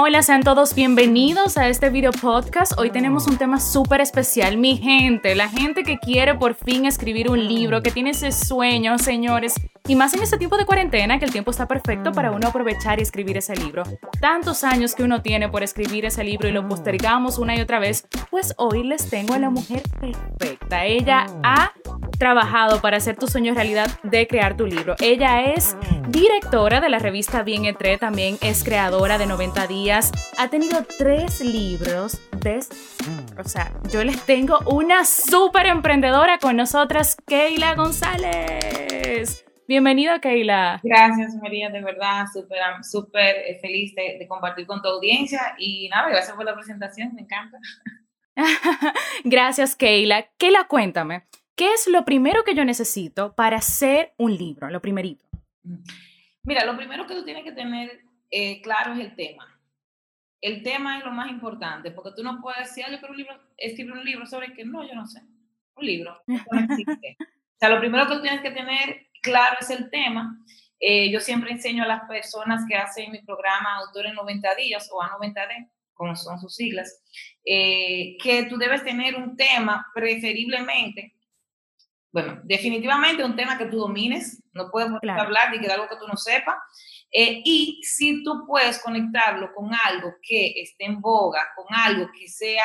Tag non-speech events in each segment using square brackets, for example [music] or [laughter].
Hola, sean todos bienvenidos a este video podcast. Hoy tenemos un tema súper especial, mi gente, la gente que quiere por fin escribir un libro, que tiene ese sueño, señores. Y más en este tiempo de cuarentena, que el tiempo está perfecto para uno aprovechar y escribir ese libro. Tantos años que uno tiene por escribir ese libro y lo postergamos una y otra vez, pues hoy les tengo a la mujer perfecta. Ella ha trabajado para hacer tu sueño realidad de crear tu libro. Ella es directora de la revista Bien Entre, también es creadora de 90 días, ha tenido tres libros de... O sea, yo les tengo una súper emprendedora con nosotras, Keila González. Bienvenida, Keila. Gracias, María, de verdad, súper súper eh, feliz de, compartir con tu audiencia y nada, gracias por la presentación, me encanta. [laughs] gracias, Keila. Keila, cuéntame, ¿qué es lo primero que yo necesito para hacer un libro? Lo primerito. Mira, lo primero que tú tienes que tener eh, claro es el tema. El tema es lo más importante, porque tú no puedes decir, yo quiero un libro, escribir un libro sobre que no, yo no sé. Un libro. [laughs] No existe. O sea, lo primero que tú tienes que tener claro es el tema. Eh, yo siempre enseño a las personas que hacen mi programa Autor en 90 días o a 90D, como son sus siglas, eh, que tú debes tener un tema preferiblemente, bueno, definitivamente un tema que tú domines, no puedes hablar de que de algo que tú no sepas, eh, y si tú puedes conectarlo con algo que esté en boga, con algo que sea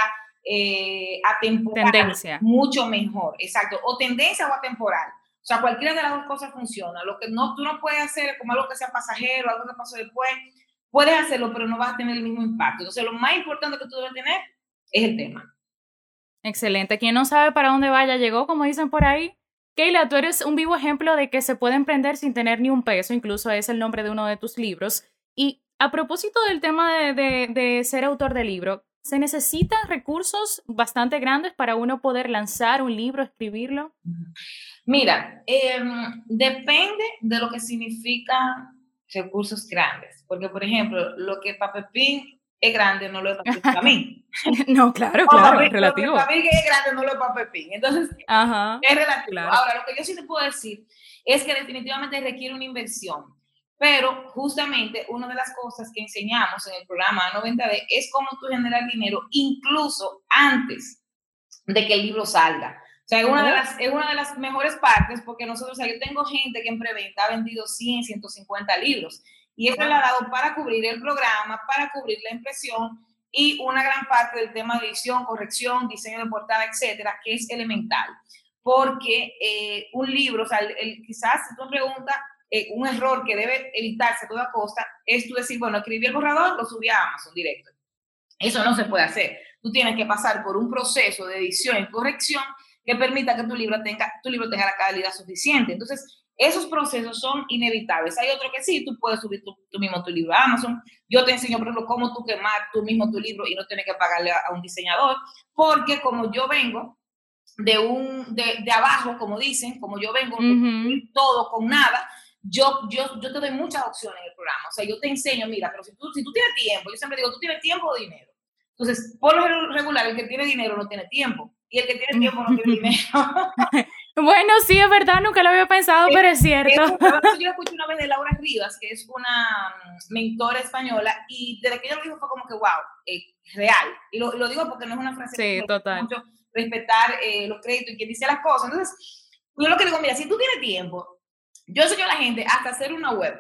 atemporal, tendencia. mucho mejor, exacto, o tendencia o atemporal. O sea, cualquiera de las dos cosas funciona. Lo que no, tú no puedes hacer como algo que sea pasajero, algo que pasó después. Puedes hacerlo, pero no vas a tener el mismo impacto. Entonces, lo más importante que tú debes tener es el tema. Excelente. Quien no sabe para dónde vaya, llegó, como dicen por ahí. Keila, tú eres un vivo ejemplo de que se puede emprender sin tener ni un peso, incluso es el nombre de uno de tus libros. Y a propósito del tema de, de, de ser autor de libro, ¿se necesitan recursos bastante grandes para uno poder lanzar un libro, escribirlo? Mira, em, depende de lo que significa recursos grandes, porque por ejemplo, lo que para Pepín es grande no lo es para mí. [laughs] no, claro, claro, es relativo. Lo que para mí es grande no lo es para Pepín. Entonces, es relativo. Ahora, lo que yo sí te puedo decir es que definitivamente requiere una inversión. Pero justamente una de las cosas que enseñamos en el programa 90D es cómo tú generar dinero incluso antes de que el libro salga. O sea, es una, de las, es una de las mejores partes porque nosotros, o sea, yo tengo gente que en preventa ha vendido 100, 150 libros y eso le ha dado para cubrir el programa, para cubrir la impresión y una gran parte del tema de edición, corrección, diseño de portada, etcétera, que es elemental. Porque eh, un libro, o sea, el, quizás si tú preguntas, eh, un error que debe evitarse a toda costa es tú decir, bueno, escribí el borrador, lo subí a Amazon directo. Eso no se puede hacer. Tú tienes que pasar por un proceso de edición y corrección que permita que tu libro tenga, tu libro tenga la calidad suficiente. Entonces, esos procesos son inevitables. Hay otro que sí, tú puedes subir tú, mismo tu libro a Amazon. Yo te enseño, por ejemplo, cómo tú quemar tú mismo tu libro y no tienes que pagarle a, un diseñador, porque como yo vengo de un de, de abajo, como dicen, como yo vengo todo con nada, yo, yo, yo te doy muchas opciones en el programa. O sea, yo te enseño, mira, pero si tú, si tú tienes tiempo, yo siempre digo, tú tienes tiempo o dinero. Entonces, por lo regular, el que tiene dinero no tiene tiempo y el que tiene tiempo no tiene [laughs] dinero. bueno, sí, es verdad, nunca lo había pensado, pero es cierto. yo escuché una vez de Laura Rivas, que es una mm, mentora española, y desde que ella lo dijo fue como que, wow, eh, real. Y lo, lo, digo porque no es una frase sí, que total. mucho respetar eh, los créditos y quien dice las cosas. Entonces, yo lo que digo, mira, si tú tienes tiempo, yo enseño a la gente hasta hacer una web.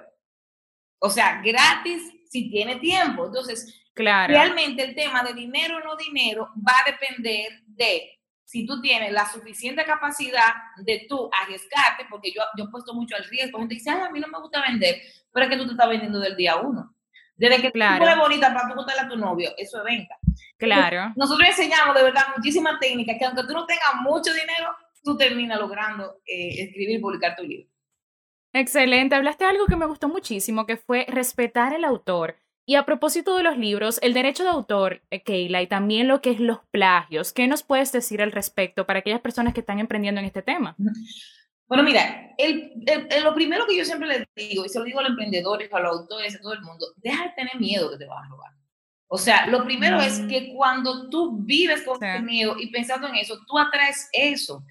O sea, gratis si tiene tiempo. Entonces, claro. realmente el tema de dinero o no dinero va a depender de si tú tienes la suficiente capacidad de tú arriesgarte, porque yo, yo he puesto mucho al riesgo, gente dice, a mí no me gusta vender, pero es que tú te estás vendiendo del día uno. Desde que claro. tú eres bonita para tú gustarle a tu novio, eso es venta. Claro. Nosotros enseñamos de verdad muchísimas técnicas que aunque tú no tengas mucho dinero, tú terminas logrando eh, escribir y publicar tu libro. Excelente, hablaste de algo que me gustó muchísimo, que fue respetar el autor. Y a propósito de los libros, el derecho de autor, eh, Keila, y también lo que es los plagios, ¿qué nos puedes decir al respecto para aquellas personas que están emprendiendo en este tema? Bueno, mira, el, lo primero que yo siempre les digo, y se lo digo a los emprendedores, a los autores, a todo el mundo, deja de tener miedo que te vas a robar. O sea, lo primero es mm. que cuando tú vives con ese miedo y pensando en eso, tú atraes eso.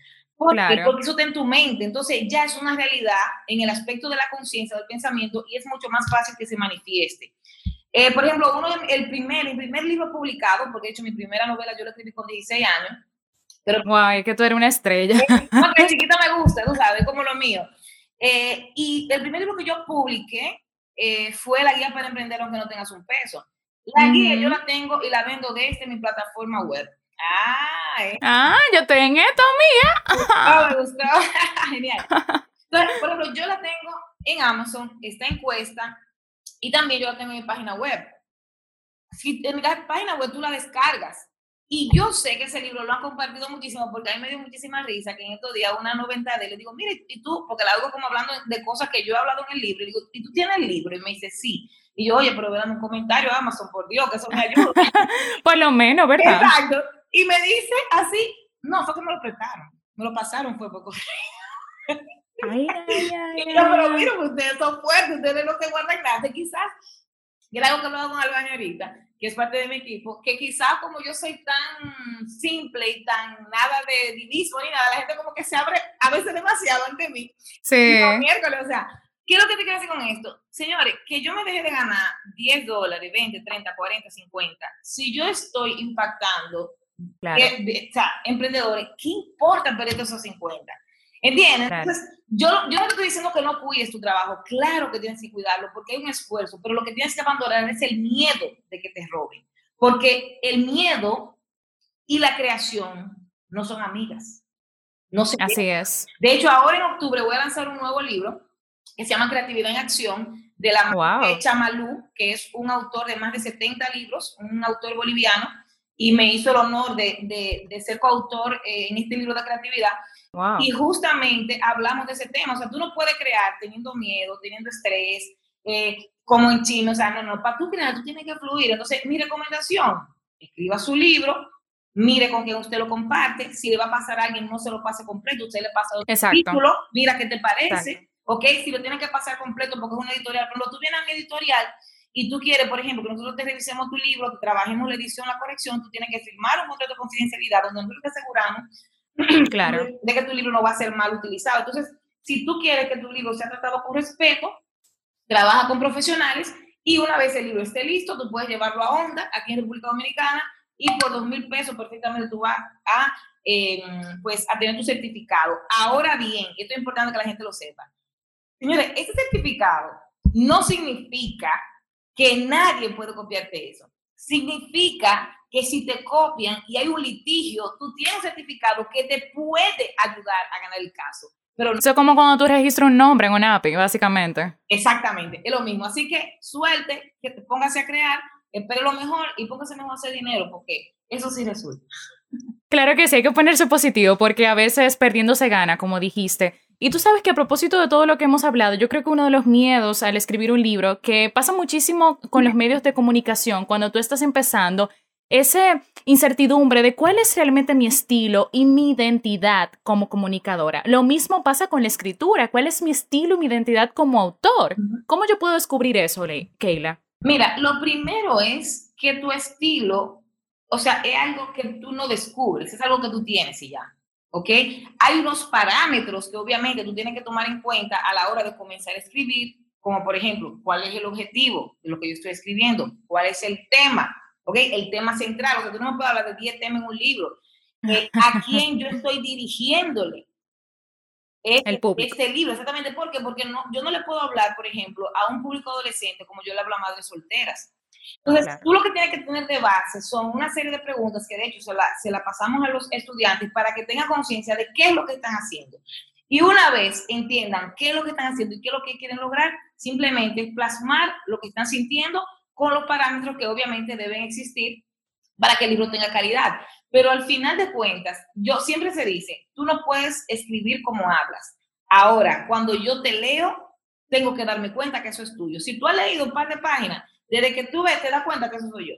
Porque, claro. eso está en tu mente. Entonces ya es una realidad en el aspecto de la conciencia, del pensamiento, y es mucho más fácil que se manifieste. Eh, por ejemplo, uno, el primer, el primer libro publicado, porque de hecho mi primera novela yo la escribí con 16 años. Pero, Guay, que tú eres una estrella. [laughs] Porque chiquita me gusta, tú sabes, como lo mío. Eh, y el primer libro que yo publiqué eh, fue la guía para emprender aunque no tengas un peso. La guía yo la tengo y la vendo desde mi plataforma web. Ah, eh. ah yo estoy en esto, mía. Oh, me gustó. [laughs] Genial. Entonces, por ejemplo, yo la tengo en Amazon, está en cuesta, y también yo la tengo en mi página web. Si en mi página web tú la descargas, y yo sé que ese libro lo han compartido muchísimo porque a mí me dio muchísima risa que en estos días una noventa de le digo, mire, y tú, porque la hago como hablando de cosas que yo he hablado en el libro, y digo, ¿y tú tienes el libro? Y me dice, sí. Y yo, oye, pero vean un comentario a Amazon, por Dios, que eso me ayuda. [laughs] por lo menos, ¿verdad? Exacto. Y me dice así, no, fue que me lo prestaron, me lo pasaron, fue poco. Ay, [laughs] ay, ay, y yo, pero miren, ustedes son fuertes, ustedes no se guardan nada, quizás, y era algo que hablaba con Albania ahorita, que es parte de mi equipo, que quizás como yo soy tan simple y tan nada de divismo ni nada, la gente como que se abre a veces demasiado ante mí. Sí. miércoles, o sea, ¿qué es lo que te quiero decir con esto? Señores, que yo me deje de ganar 10 dólares, 20, 30, 40, 50, si yo estoy impactando claro. o sea, emprendedores, ¿qué importa perder esos 50? ¿Entiendes? Entonces, yo, yo no te estoy diciendo que no cuides tu trabajo, claro que tienes que cuidarlo porque hay un esfuerzo, pero lo que tienes que abandonar es el miedo de que te roben, porque el miedo y la creación no son amigas. No sé Así es. De hecho, ahora en octubre voy a lanzar un nuevo libro que se llama Creatividad en Acción de la wow. Chamalú, que es un autor de más de 70 libros, un autor boliviano, y me hizo el honor de, de, ser coautor eh, en este libro de creatividad. Y justamente hablamos de ese tema. O sea, tú no puedes crear teniendo miedo, teniendo estrés, eh, como en chino. O sea, no, no, para tú crear, tú tienes que fluir. Entonces, mi recomendación, escriba su libro, mire con quién usted lo comparte. Si le va a pasar a alguien, no se lo pase completo, usted le pasa otro título, mira qué te parece. ¿Ok? Si lo tiene que pasar completo porque es una editorial, pero tú vienes a mi editorial y tú quieres, por ejemplo, que nosotros te revisemos tu libro, que trabajemos la edición, la corrección, tú tienes que firmar un contrato de confidencialidad donde nosotros te aseguramos [clears throat] [clears throat] claro. de que tu libro no va a ser mal utilizado. Entonces, si tú quieres que tu libro sea tratado con respeto, trabaja con profesionales y una vez el libro esté listo, tú puedes llevarlo a Onda, aquí en República Dominicana, y por dos mil pesos perfectamente tú vas a, em, pues, a tener tu certificado. Ahora bien, esto es importante que la gente lo sepa. Señores, este certificado no significa que nadie puede copiarte eso. Significa que si te copian y hay un litigio, tú tienes un certificado que te puede ayudar a ganar el caso. Pero Eso es como cuando tú registras un nombre en una API, básicamente. Exactamente, es lo mismo. Así que suelte, que te póngase a crear, espere lo mejor y póngase mejor a hacer dinero, porque eso sí resulta. Claro que sí, hay que ponerse positivo, porque a veces perdiendo se gana, como dijiste. Y tú sabes que a propósito de todo lo que hemos hablado, yo creo que uno de los miedos al escribir un libro, que pasa muchísimo con los medios de comunicación cuando tú estás empezando, esa incertidumbre de cuál es realmente mi estilo y mi identidad como comunicadora. Lo mismo pasa con la escritura, cuál es mi estilo y mi identidad como autor. ¿Cómo yo puedo descubrir eso, Keila? Mira, lo primero es que tu estilo, o sea, es algo que tú no descubres, es algo que tú tienes y ya. ¿Ok? Hay unos parámetros que obviamente tú tienes que tomar en cuenta a la hora de comenzar a escribir, como por ejemplo, cuál es el objetivo de lo que yo estoy escribiendo, cuál es el tema, ¿ok? El tema central, o sea, tú no me puedes hablar de 10 temas en un libro. Eh, ¿A [laughs] quién yo estoy dirigiéndole? el público. Este libro, exactamente, ¿por qué? Porque no, yo no le puedo hablar, por ejemplo, a un público adolescente como yo le hablo a madres solteras. Entonces, tú lo que tienes que tener de base son una serie de preguntas que de hecho se la, se la pasamos a los estudiantes para que tengan conciencia de qué es lo que están haciendo. Y una vez entiendan qué es lo que están haciendo y qué es lo que quieren lograr, simplemente plasmar lo que están sintiendo con los parámetros que obviamente deben existir para que el libro tenga calidad. Pero al final de cuentas, yo siempre se dice, tú no puedes escribir como hablas. Ahora, cuando yo te leo, tengo que darme cuenta que eso es tuyo. Si tú has leído un par de páginas desde que tú ves, te das cuenta que eso soy yo.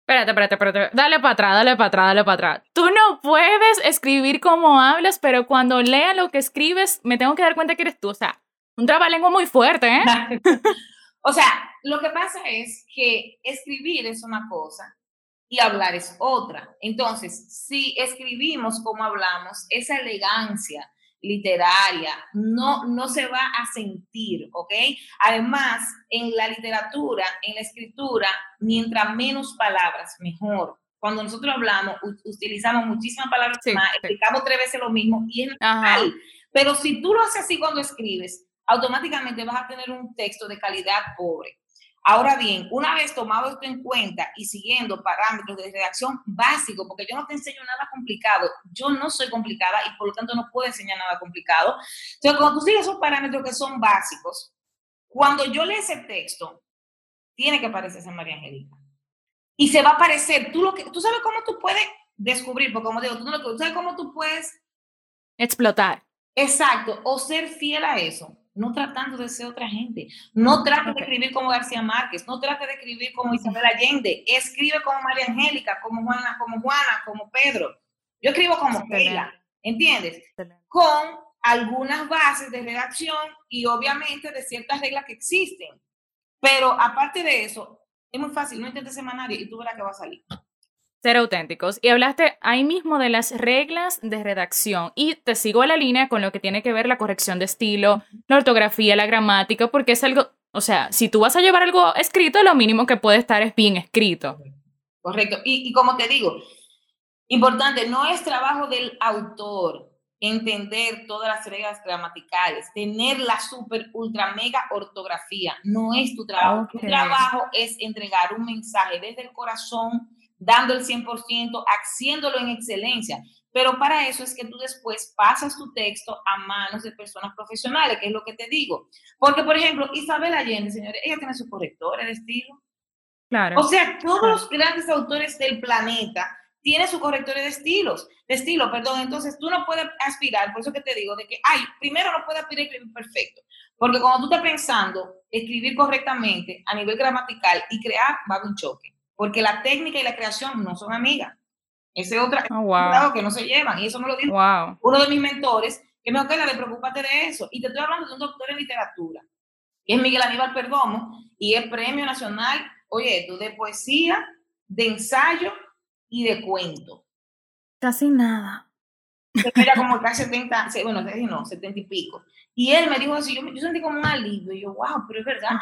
Espérate, espérate, espérate. Dale para atrás, dale para atrás, dale para atrás. Tú no puedes escribir como hablas, pero cuando lea lo que escribes, me tengo que dar cuenta que eres tú. O sea, un trabalengua muy fuerte, ¿eh? [laughs] o sea, lo que pasa es que escribir es una cosa y hablar es otra. Entonces, si escribimos como hablamos, esa elegancia, literaria, no, no se va a sentir, ¿ok? Además, en la literatura, en la escritura, mientras menos palabras, mejor. Cuando nosotros hablamos, utilizamos muchísimas palabras más, explicamos tres veces lo mismo y es normal. Pero si tú lo haces así cuando escribes, automáticamente vas a tener un texto de calidad pobre. Ahora bien, una vez tomado esto en cuenta y siguiendo parámetros de redacción básicos, porque yo no te enseño nada complicado, yo no soy complicada y por lo tanto no puedo enseñar nada complicado. Entonces, cuando tú sigues esos parámetros que son básicos, cuando yo leo ese texto, tiene que parecerse María Angélica. Y se va a parecer, tú, lo que, tú sabes cómo tú puedes descubrir, porque como digo, tú, no, tú sabes cómo tú puedes... Explotar. Exacto, o ser fiel a eso no tratando de ser otra gente. No trate de escribir como García Márquez, no trate de escribir como Isabel Allende, escribe como María Angélica, como Juana, como Juana, como Pedro. Yo escribo como ella, ¿entiendes? Con algunas bases de redacción y obviamente de ciertas reglas que existen. Pero aparte de eso, es muy fácil, no intentes semanario y tú verás que va a salir ser auténticos. Y hablaste ahí mismo de las reglas de redacción y te sigo a la línea con lo que tiene que ver la corrección de estilo, la ortografía, la gramática, porque es algo, o sea, si tú vas a llevar algo escrito, lo mínimo que puede estar es bien escrito. Correcto. Y, y como te digo, importante, no es trabajo del autor entender todas las reglas gramaticales, tener la super, ultra, mega ortografía, no es tu trabajo. Tu trabajo es entregar un mensaje desde el corazón dando el 100%, haciéndolo en excelencia. Pero para eso es que tú después pasas tu texto a manos de personas profesionales, que es lo que te digo. Porque, por ejemplo, Isabel Allende, señores, ella tiene su corrector de estilo. Claro. O sea, todos los grandes autores del planeta tienen su corrector de estilos, de estilo, perdón. Entonces, tú no puedes aspirar, por eso que te digo, de que, ay, primero no puedes aspirar a escribir perfecto. Porque cuando tú estás pensando escribir correctamente a nivel gramatical y crear, va a haber un choque porque la técnica y la creación no son amigas. Ese es otra oh, que no se llevan. Y eso me lo dijo uno de mis mentores, que me dijo, le preocúpate de eso. Y te estoy hablando de un doctor en literatura, que es Miguel Aníbal Perdomo, y es premio nacional, oye, de poesía, de ensayo y de cuento. Casi nada. Era como casi 70, bueno, no, 70 y pico. Y él me dijo así, yo, yo sentí como un alivio, y yo, wow, pero es verdad.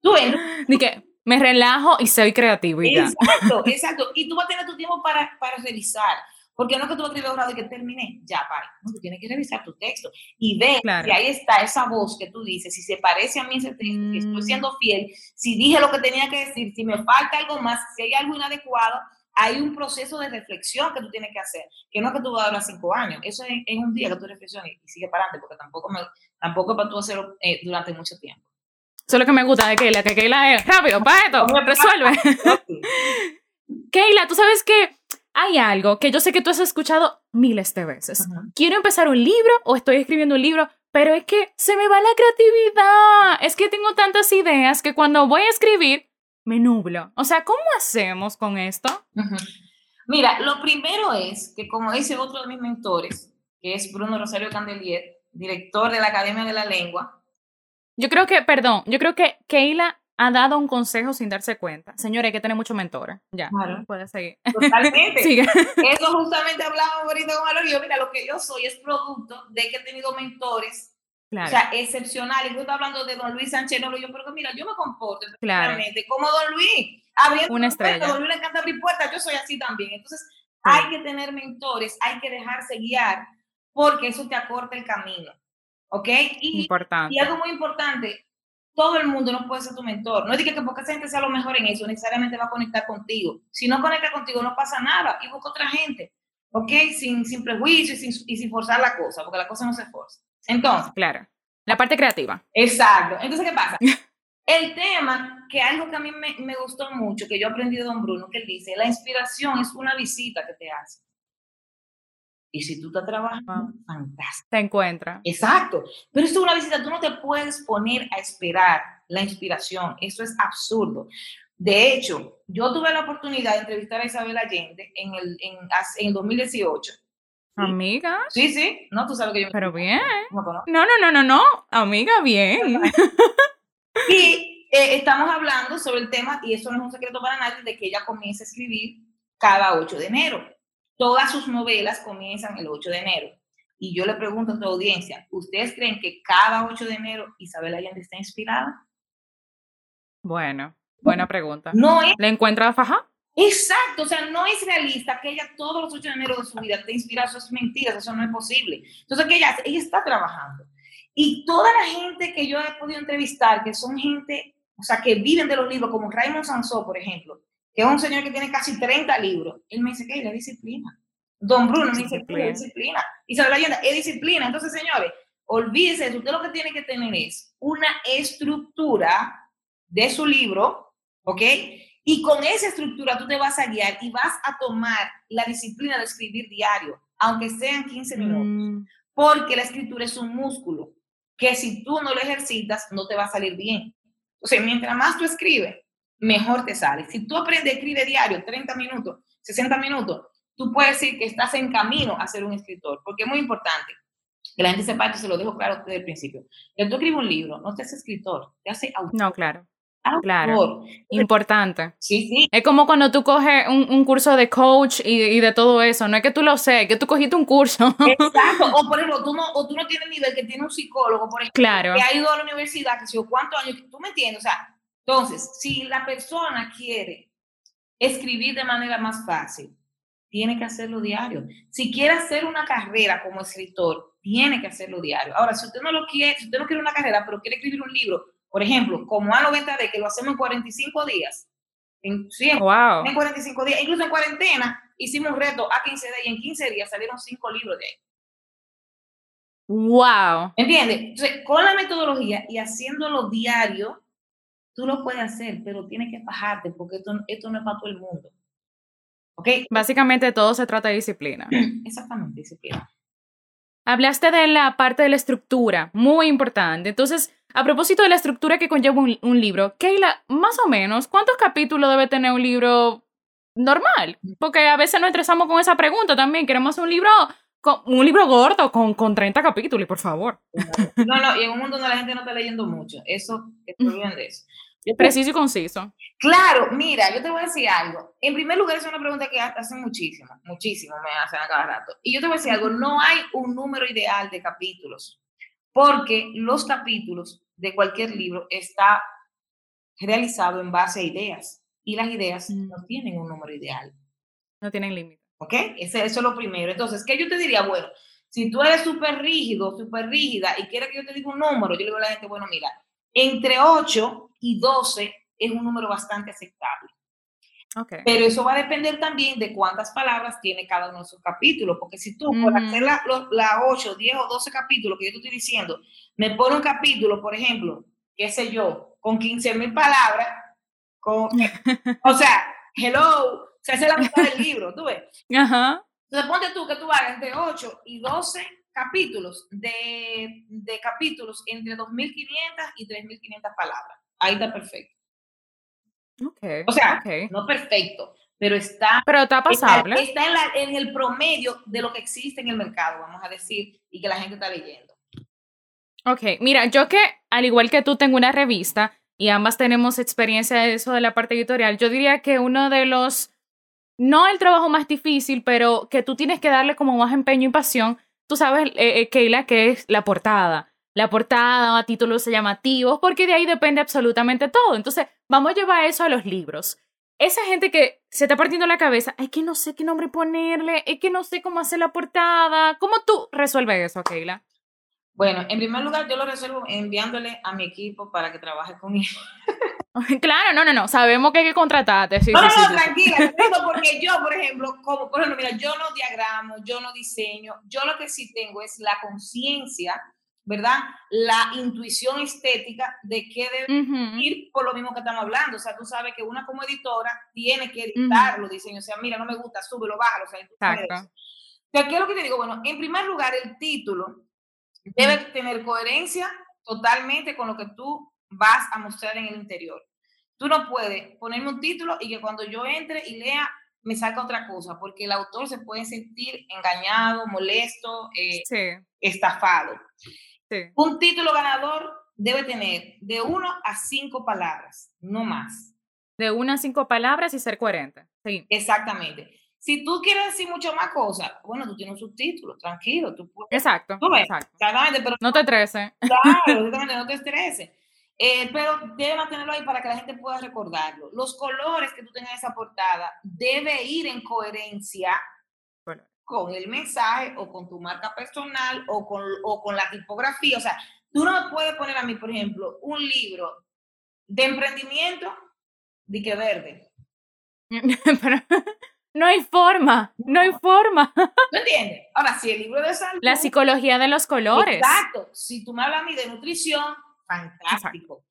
Tú eres. Ni que me relajo y soy creativo. Y exacto, exacto. Y tú vas a tener tu tiempo para, para revisar. Porque no es que tú vas a escribir un grado y que termine, ya, para. No, tú tienes que revisar tu texto y ver si ahí está esa voz que tú dices, si se parece a mí ese texto, si estoy mm. siendo fiel, si dije lo que tenía que decir, si me falta algo más, si hay algo inadecuado, hay un proceso de reflexión que tú tienes que hacer, que no es que tú vas a durar cinco años, eso es en un día que tú reflexiones y sigue para adelante, porque tampoco, me, tampoco es para tú hacerlo eh, durante mucho tiempo. Eso es lo que me gusta de Keila, que Keila es rápido, para esto, resuelve. [laughs] Keila, tú sabes que hay algo que yo sé que tú has escuchado miles de veces. Quiero empezar un libro o estoy escribiendo un libro, pero es que se me va la creatividad. Es que tengo tantas ideas que cuando voy a escribir me nublo. O sea, ¿cómo hacemos con esto? Mira, lo primero es que, como dice otro de mis mentores, que es Bruno Rosario Candelier, director de la Academia de la Lengua, yo creo que, perdón, yo creo que Keila ha dado un consejo sin darse cuenta. Señores, hay que tener muchos mentores. Ya, claro. puede seguir. Totalmente. [laughs] Eso justamente hablamos ahorita con Alor. Yo, mira, lo que yo soy es producto de que he tenido mentores Claro. O sea, excepcionales. Yo estoy hablando de don Luis Sánchez Lolo. Yo, pero mira, yo me comporto claro. como don Luis. Abriendo Una estrella. Don Luis le encanta abrir puertas. Yo soy así también. Entonces, hay que tener mentores, hay que dejarse guiar, porque eso te acorta el camino. ¿Ok? Y, y algo muy importante, todo el mundo no puede ser tu mentor. No es que porque esa gente sea lo mejor en eso, necesariamente va a conectar contigo. Si no conecta contigo, no pasa nada y busca otra gente. ¿Ok? Sin, sin prejuicio y sin, y sin forzar la cosa, porque la cosa no se forza. Entonces. Claro. La parte creativa. Exacto. Entonces, ¿qué pasa? [laughs] El tema, que algo que a mí me, me, gustó mucho, que yo aprendí de Don Bruno, que él dice, la inspiración es una visita que te hace. Y si tú estás trabajando, fantástico. Te encuentra. Exacto. Pero esto es una visita, tú no te puedes poner a esperar la inspiración. Eso es absurdo. De hecho, yo tuve la oportunidad de entrevistar a Isabel Allende en el en, en 2018. Amiga. Sí, sí. No, tú sabes que yo. Pero bien. No, no, no, no, no. Amiga, bien. [laughs] y eh, estamos hablando sobre el tema, y eso no es un secreto para nadie, de que ella comienza a escribir cada 8 de enero. Todas sus novelas comienzan el 8 de enero. y yo le pregunto a tu audiencia, ¿ustedes creen que cada 8 de enero Isabel Allende está inspirada? Bueno, buena pregunta. No es. ¿Le encuentra faja? Exacto, o sea, no es realista que ella todos los 8 de enero de su vida esté inspirada, eso es mentira, eso no es posible. Entonces, que ella, ella está trabajando. Y toda la gente que yo he podido entrevistar, que son gente, o sea, que viven de los libros, como Raymond Sansó, por ejemplo, que es un señor que tiene casi 30 libros, él me dice que es la disciplina. Don Bruno me dice que es disciplina. Isabel Allende es disciplina. Entonces, señores, olvídese, usted lo que tiene que tener es una estructura de su libro, ¿ok? Y con esa estructura tú te vas a guiar y vas a tomar la disciplina de escribir diario, aunque sean 15 minutos, mm. porque la escritura es un músculo que si tú no lo ejercitas no te va a salir bien. O sea, mientras más tú escribes, mejor te sale. Si tú aprendes a escribir diario 30 minutos, 60 minutos, tú puedes decir que estás en camino a ser un escritor, porque es muy importante que la gente sepa, esto se lo dejo claro desde el principio. Que tú escribes un libro, no te haces escritor, te hace autor. No, claro. Claro, importante. Sí, sí. Es como cuando tú coges un, curso de coach y, de todo eso. No es que tú lo sé, es que tú cogiste un curso. Exacto. O por [laughs] ejemplo, tú no, o tú no tienes nivel que tiene un psicólogo, por ejemplo, claro. que ha ido a la universidad, que si o cuántos años, tú me entiendes. O sea, entonces, si la persona quiere escribir de manera más fácil, tiene que hacerlo diario. Si quiere hacer una carrera como escritor, tiene que hacerlo diario. Ahora, si usted no lo quiere, si usted no quiere una carrera, pero quiere escribir un libro, por ejemplo, como A90D, que lo hacemos en 45 días, en, wow. en 45 días, incluso en cuarentena, hicimos un reto a 15 días y en 15 días salieron 5 libros de ahí. Wow. ¿Entiendes? Entonces, con la metodología y haciéndolo diario, tú lo puedes hacer, pero tienes que bajarte porque esto, esto no es para todo el mundo. ¿Ok? Básicamente todo se trata de disciplina. [clears throat] Exactamente, disciplina. Hablaste de la parte de la estructura, muy importante. Entonces, a propósito de la estructura que conlleva un, libro, Keila, más o menos, ¿cuántos capítulos debe tener un libro normal? Porque a veces nos estresamos con esa pregunta también. Queremos un libro, un libro gordo con, con 30 capítulos, por favor. No, no, y en un mundo donde la gente no está leyendo mucho. Eso, estoy bien de eso. Preciso y conciso. Claro, mira, yo te voy a decir algo. En primer lugar, es una pregunta que hacen muchísimo, muchísimo me hacen a cada rato. Y yo te voy a decir algo, no hay un número ideal de capítulos, porque los capítulos de cualquier libro está realizado en base a ideas y las ideas mm. no tienen un número ideal. No tienen límite. ¿Ok? eso es lo primero. Entonces, ¿qué yo te diría? Bueno, si tú eres súper rígido, súper rígida y quieres que yo te diga un número, yo le digo a la gente, bueno, mira, entre 8 y 12 es un número bastante aceptable. Okay. Pero eso va a depender también de cuántas palabras tiene cada uno de esos capítulos, porque si tú por hacer la, la 8, 10 o 12 capítulos que yo te estoy diciendo, me pone un capítulo, por ejemplo, qué sé yo, con 15 mil palabras, con, [laughs] o sea, hello, se hace la mitad del libro, tú ves. [laughs] Ajá. Entonces ponte tú que tú hagas entre 8 y 12 capítulos de, de capítulos entre 2.500 y 3.500 palabras. Ahí está perfecto. Okay, o sea, no perfecto, pero está, pero está pasable. Está, en, en, el promedio de lo que existe en el mercado, vamos a decir, y que la gente está leyendo. Ok, mira, yo que al igual que tú tengo una revista y ambas tenemos experiencia de eso de la parte editorial, yo diría que uno de los, no el trabajo más difícil, pero que tú tienes que darle como más empeño y pasión, tú sabes, eh, eh, Keila, que es la portada. La portada, a títulos llamativos, porque de ahí depende absolutamente todo. Entonces, vamos a llevar eso a los libros. Esa gente que se está partiendo la cabeza, es que no sé qué nombre ponerle, es que no sé cómo hacer la portada. ¿Cómo tú resuelves eso, Keila? Bueno, en primer lugar, yo lo resuelvo enviándole a mi equipo para que trabaje con él. [laughs] Claro, no, no, no, sabemos que hay que contratarte. no, no, no, tranquila, [laughs] porque yo, por ejemplo, como, por ejemplo, mira, yo no diagramo, yo no diseño, yo lo que sí tengo es la conciencia, ¿verdad? La intuición estética de qué debe ir por lo mismo que estamos hablando. O sea, tú sabes que una como editora tiene que editar los diseños. O sea, mira, no me gusta, súbelo, bájalo. O sea, Exacto. ¿qué es lo que te digo? Bueno, en primer lugar, el título debe tener coherencia totalmente con lo que tú vas a mostrar en el interior. Tú no puedes ponerme un título y que cuando yo entre y lea me salga otra cosa, porque el autor se puede sentir engañado, molesto, eh, estafado. Un título ganador debe tener de uno a cinco palabras, no más. De una a cinco palabras y ser coherente. Sí. Exactamente. si tú quieres decir mucho más cosas, bueno, tú tienes un subtítulo, tranquilo. Tú exacto, exacto. pero no te estreses. Claro, [laughs] exactamente, no te estreses. Eh, pero debe mantenerlo ahí para que la gente pueda recordarlo. Los colores que tú tengas en esa portada debe ir en coherencia con el mensaje o con tu marca personal o con, o con la tipografía. O sea, tú no puedes poner a mí, por ejemplo, un libro de emprendimiento de que verde. [laughs] no hay forma, no hay forma. ¿No entiendes? Ahora, si el libro de salud... La psicología de los colores. Exacto. Si tú me hablas a mí de nutrición, fantástico.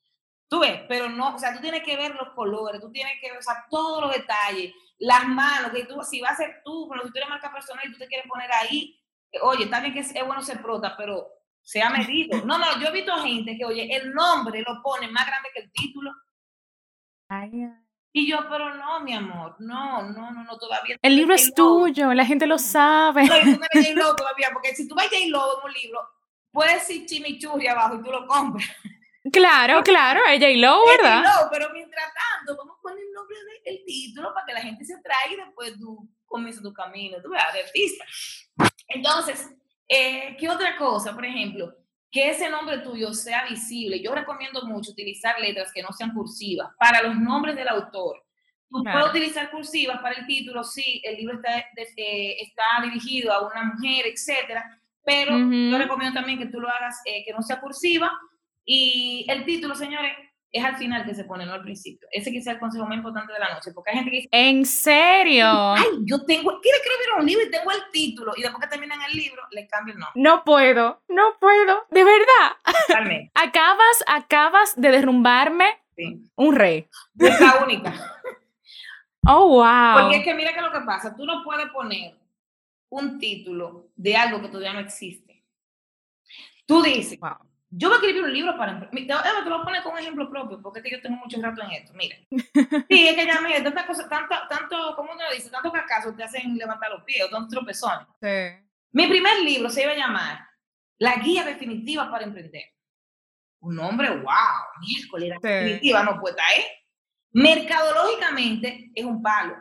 Tú ves, pero no, o sea, tú tienes que ver los colores, tú tienes que ver, o sea, todos los detalles, las manos, que tú, si va a ser tú, lo que tú eres marca personal y tú te quieres poner ahí, oye, también que es, bueno ser prota, pero se ha medido. No, no, yo he visto gente que, oye, el nombre lo pone más grande que el título. Y yo, pero no, mi amor, no, no, no, no, todavía. El libro es tuyo, la gente lo sabe. No, tú no eres todavía, porque si tú vas a J-Lo en un libro, puedes decir chimichurri abajo y tú lo compras. Claro, claro, ella y Lo, ¿verdad? J-Lo, pero mientras tanto, vamos a poner el nombre del título para que la gente se traiga y después tú comienzas tu camino, tú veas, de artista. Entonces, eh, ¿qué otra cosa? Por ejemplo, que ese nombre tuyo sea visible. Yo recomiendo mucho utilizar letras que no sean cursivas para los nombres del autor. Tú puedes utilizar cursivas para el título, sí, el libro está, eh, está dirigido a una mujer, etcétera, pero yo recomiendo también que tú lo hagas, eh, que no sea cursiva. Y el título, señores, es al final que se pone, no al principio. Ese quizá es el consejo más importante de la noche, porque hay gente que dice... ¿En serio? Ay, yo tengo, quiero escribir un libro y tengo el título, y después que terminan el libro, le cambio el nombre. No puedo, no puedo, de verdad. [laughs] acabas, acabas de derrumbarme un rey. Es la única. [laughs] oh, wow. Porque es que mira que lo que pasa, tú no puedes poner un título de algo que todavía no existe. Tú dices, yo voy a escribir un libro para... Te, te lo voy a poner con un ejemplo propio, porque es que yo tengo mucho rato en esto. Mira, [laughs] sí, es que ya me tantas cosas, tanto, tanto, ¿cómo uno dice? Tantos casos te hacen levantar los pies, tantos tropezones. Sí. Mi primer libro se iba a llamar La Guía Definitiva para Emprender. Un nombre, wow, miércoles, la definitiva no puede estar, ¿eh? Mercadológicamente es un palo.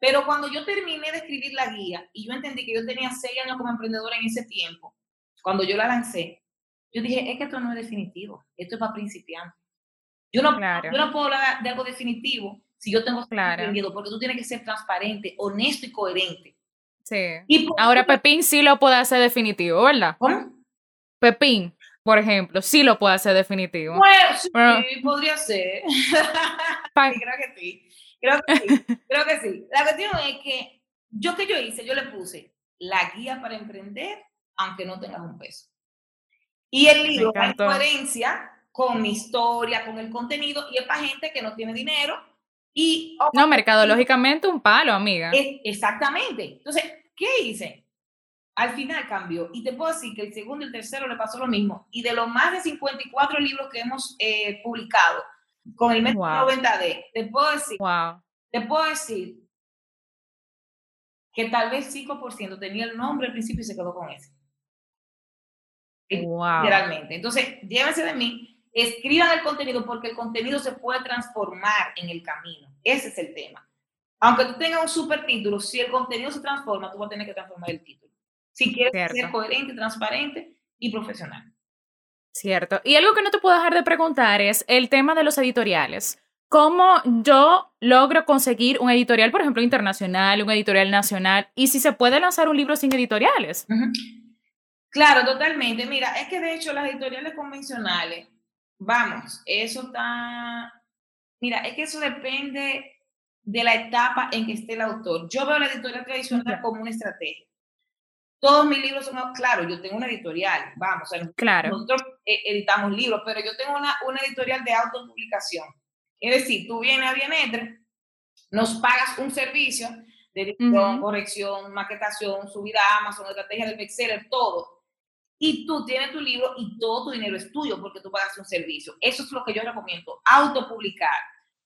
Pero cuando yo terminé de escribir la guía y yo entendí que yo tenía seis años como emprendedora en ese tiempo, cuando yo la lancé, yo dije, es que esto no es definitivo, esto es para principiantes. Yo no, yo no puedo hablar de algo definitivo si yo tengo claro. aprendido, porque tú tienes que ser transparente, honesto y coherente. Sí. Ahora Pepín sí lo puede hacer definitivo, ¿verdad? ¿Cómo? Pepín, por ejemplo, sí lo puede hacer definitivo. Pues sí, podría ser. [laughs] creo que sí. Creo que sí, [laughs] creo que sí. La cuestión es que yo que yo hice, yo le puse la guía para emprender, aunque no tengas un peso. Y el libro va en coherencia con mi historia, con el contenido, y es para gente que no tiene dinero. Y, no, mercadológicamente un palo, amiga. exactamente. Entonces, ¿qué hice? Al final cambió. Y te puedo decir que el segundo y el tercero le pasó lo mismo. Y de los más de 54 libros que hemos eh, publicado, con el método 90D, te puedo decir, te puedo decir que tal vez 5% tenía el nombre al principio y se quedó con ese. Literalmente. Entonces, llévense de mí, escriban el contenido porque el contenido se puede transformar en el camino. Ese es el tema. Aunque tú tengas un super título, si el contenido se transforma, tú vas a tener que transformar el título. Si quieres ser coherente, transparente y profesional. Cierto. Y algo que no te puedo dejar de preguntar es el tema de los editoriales. ¿Cómo yo logro conseguir un editorial, por ejemplo, internacional, un editorial nacional? Y si se puede lanzar un libro sin editoriales. Claro, totalmente. Mira, es que de hecho las editoriales convencionales, vamos, eso está, mira, es que eso depende de la etapa en que esté el autor. Yo veo la editorial tradicional como una estrategia. Todos mis libros son, claro, yo tengo una editorial, vamos, claro. nosotros eh, editamos libros, pero yo tengo una, una editorial de autopublicación. Es decir, tú vienes a Bienetre, nos pagas un servicio de edición, corrección, maquetación, subida a Amazon, estrategia del bestseller, todo. Y tú tienes tu libro y todo tu dinero es tuyo porque tú pagas un servicio. Eso es lo que yo recomiendo, autopublicar.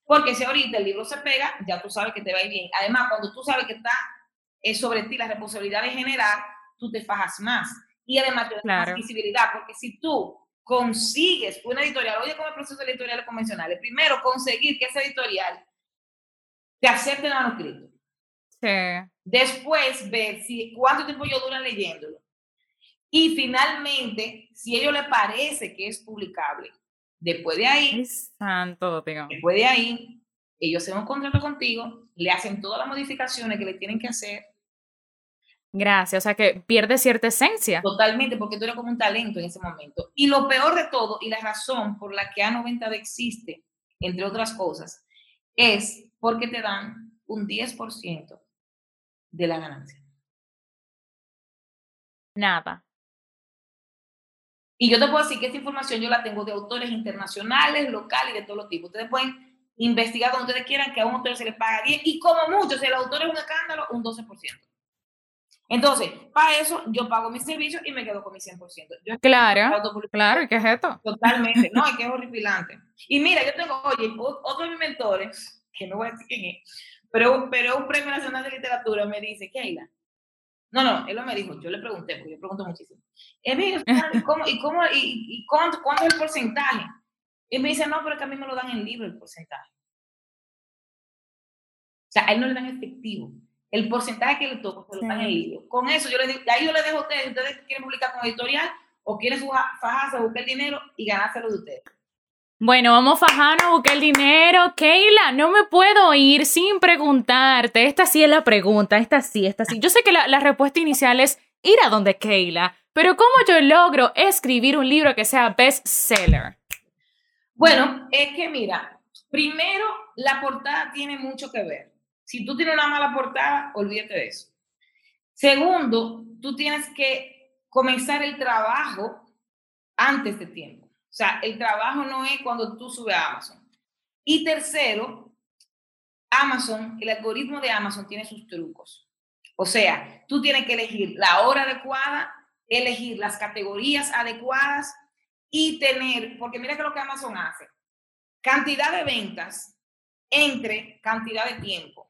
Porque si ahorita el libro se pega, ya tú sabes que te va a ir bien. Además, cuando tú sabes que está es sobre ti la responsabilidad de generar, tú te fajas más. Y además te da más visibilidad, porque si tú consigues una editorial, oye, como el proceso de editoriales convencionales, primero conseguir que esa editorial te acepte el manuscrito. Después ver si cuánto tiempo yo dura leyéndolo. Y finalmente, si a ellos les parece que es publicable, después de ahí, santo, después de ahí, ellos hacen un contrato contigo, le hacen todas las modificaciones que le tienen que hacer. Gracias, o sea que pierde cierta esencia. Totalmente, porque tú eres como un talento en ese momento. Y lo peor de todo, y la razón por la que A90 existe, entre otras cosas, es porque te dan un 10% de la ganancia. Nada. Y yo te puedo decir que esta información yo la tengo de autores internacionales, locales y de todos los tipos. Ustedes pueden investigar donde ustedes quieran que a un autor se le paga 10 y como mucho, si el autor es un escándalo, un 12%. Entonces, para eso yo pago mis servicios y me quedo con mi 100%. Yo claro, claro, ¿y qué es esto? Totalmente, no, es que es horripilante. Y mira, yo tengo, oye, otro de mis mentores, que no voy a decir quién es, pero, pero un premio nacional de literatura me dice, Keila, no, no, él me dijo, yo le pregunté, porque yo pregunto muchísimo. [laughs] ¿y, cómo, y, cómo, y, y cuánto, cuánto, es el porcentaje? Y me dice, no, pero es que a mí me lo dan en libro el porcentaje. O sea, a él no le dan efectivo. El porcentaje que le toca se lo dan en libro. Con eso, yo le digo, ahí yo le dejo a ustedes, ustedes quieren publicar con editorial o quieren fajarse, buscar el dinero y ganárselo de ustedes. Bueno, vamos fajando a buscar el dinero. Keila, no me puedo ir sin preguntarte. Esta sí es la pregunta, esta sí, esta sí. Yo sé que la, la respuesta inicial es ir a donde Keila, pero ¿cómo yo logro escribir un libro que sea bestseller? Bueno, es que mira, primero la portada tiene mucho que ver. Si tú tienes una mala portada, olvídate de eso. Segundo, tú tienes que comenzar el trabajo antes de tiempo. O sea, el trabajo no es cuando tú subes a Amazon. Y tercero, Amazon, el algoritmo de Amazon tiene sus trucos. O sea, tú tienes que elegir la hora adecuada, elegir las categorías adecuadas y tener, porque mira que lo que Amazon hace, cantidad de ventas entre cantidad de tiempo.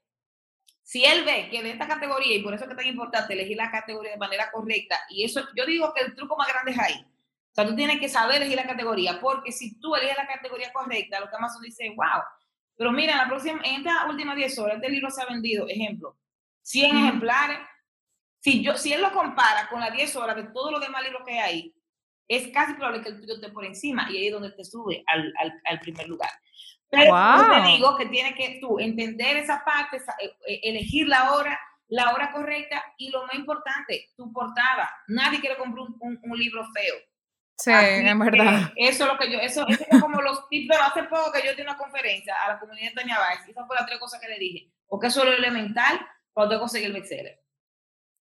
Si él ve que de esta categoría, y por eso es que es tan importante elegir la categoría de manera correcta, y eso, yo digo que el truco más grande es ahí. O sea, tú tienes que saber elegir la categoría, porque si tú eliges la categoría correcta, lo que Amazon dice, wow, pero mira, en, la próxima, en estas últimas 10 horas, este libro se ha vendido, ejemplo, 100 ejemplares. Si, yo, si él lo compara con las 10 horas de todos los demás libros que hay ahí, es casi probable que el tuyo esté por encima y ahí es donde te sube al, al, al primer lugar. Pero yo te digo que tienes que tú entender esa parte, eh, eh, elegir la hora, la hora correcta y lo más importante, tu portada. Nadie quiere comprar un, un, libro feo. Sí, es verdad. Eso es lo que yo, eso, es como los tips, pero hace poco que yo di una conferencia a la comunidad de Tania y esas fueron las tres cosas que le dije, porque eso es lo elemental cuando conseguir el bestseller.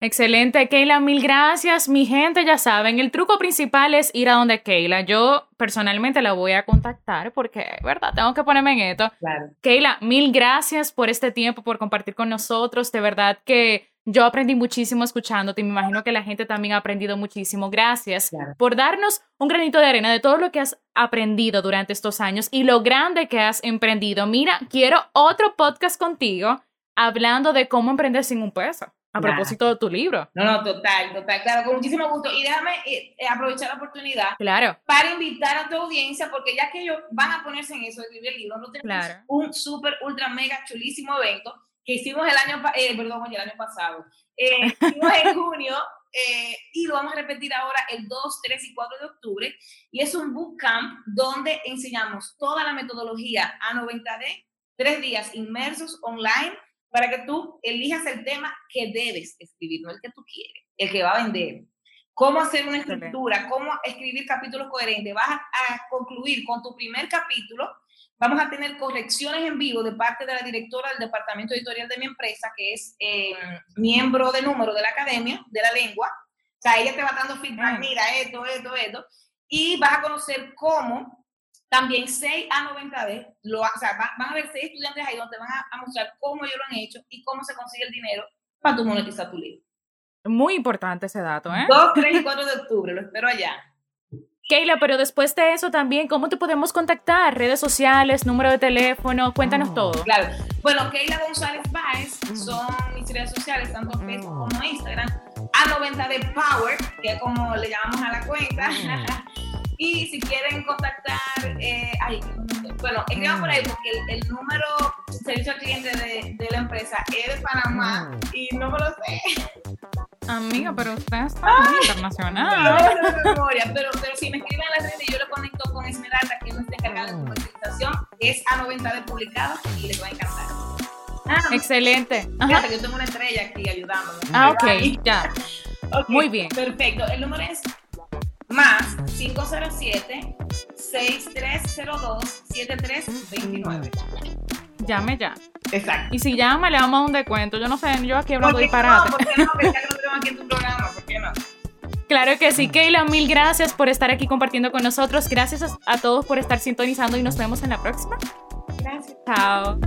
Excelente, Keila, mil gracias. Mi gente, ya saben, el truco principal es ir a donde Keila. Yo personalmente la voy a contactar porque, ¿verdad? Tengo que ponerme en esto. Claro. Keila, mil gracias por este tiempo, por compartir con nosotros. De verdad que yo aprendí muchísimo escuchándote y me imagino que la gente también ha aprendido muchísimo. Gracias por darnos un granito de arena de todo lo que has aprendido durante estos años y lo grande que has emprendido. Mira, quiero otro podcast contigo hablando de cómo emprender sin un peso. A propósito de tu libro. No, no, total, total, claro, con muchísimo gusto. Y déjame eh, eh, aprovechar la oportunidad claro. para invitar a tu audiencia, porque ya que ellos van a ponerse en eso de escribir el libro, nosotros tenemos un súper, ultra, mega, chulísimo evento que hicimos el año, eh, perdón, el año pasado, eh, [laughs] hicimos en junio y lo vamos a repetir ahora el 2, 3 y 4 de octubre. Y es un bootcamp donde enseñamos toda la metodología A90D, tres días inmersos online para que tú elijas el tema que debes escribir, no el que tú quieres, el que va a vender. Cómo hacer una estructura, cómo escribir capítulos coherentes. Vas a, concluir con tu primer capítulo. Vamos a tener correcciones en vivo de parte de la directora del departamento editorial de mi empresa, que es eh, miembro de número de la academia de la lengua. O sea, ella te va dando feedback, mira, esto, esto, esto. Y vas a conocer cómo también 6 a 90D, lo, o sea, van, a ver 6 estudiantes ahí donde van a, mostrar cómo ellos lo han hecho y cómo se consigue el dinero para tu monetizar tu libro. Muy importante ese dato, ¿eh? 2, 3 y [laughs] 4 de octubre, lo espero allá. Keila, pero después de eso también, ¿cómo te podemos contactar? Redes sociales, número de teléfono, cuéntanos oh. todo. Claro. Bueno, Keila González Baez son mis redes sociales, tanto Facebook oh. como Instagram. A90D Power, que es como le llamamos a la cuenta. Y si quieren contactar, eh, ay, bueno, escriban por ahí porque el, el número servicio al cliente de, de, la empresa es de Panamá y no me lo sé. Amiga, pero usted está muy internacional. No, no, memoria, pero, pero si me escriben en las redes, yo lo conecto con Esmeralda, que no está encargada de comercialización, es a 90 de publicada y les va a encantar. Ah, Excelente. Fíjate, yo tengo una estrella aquí ayudándome. Ah, ok, ya. [laughs] Muy bien. Perfecto. El número es más 507-6302-7329. Llame ya. Exacto. Y si llama, le damos un descuento. Yo no sé, yo aquí hablando disparate. No, ¿Por qué no? Porque ya lo tenemos aquí en tu programa. ¿Por qué no? Claro que sí, Keila, mil gracias por estar aquí compartiendo con nosotros. Gracias a, a todos por estar sintonizando y nos vemos en la próxima. Gracias. Chao.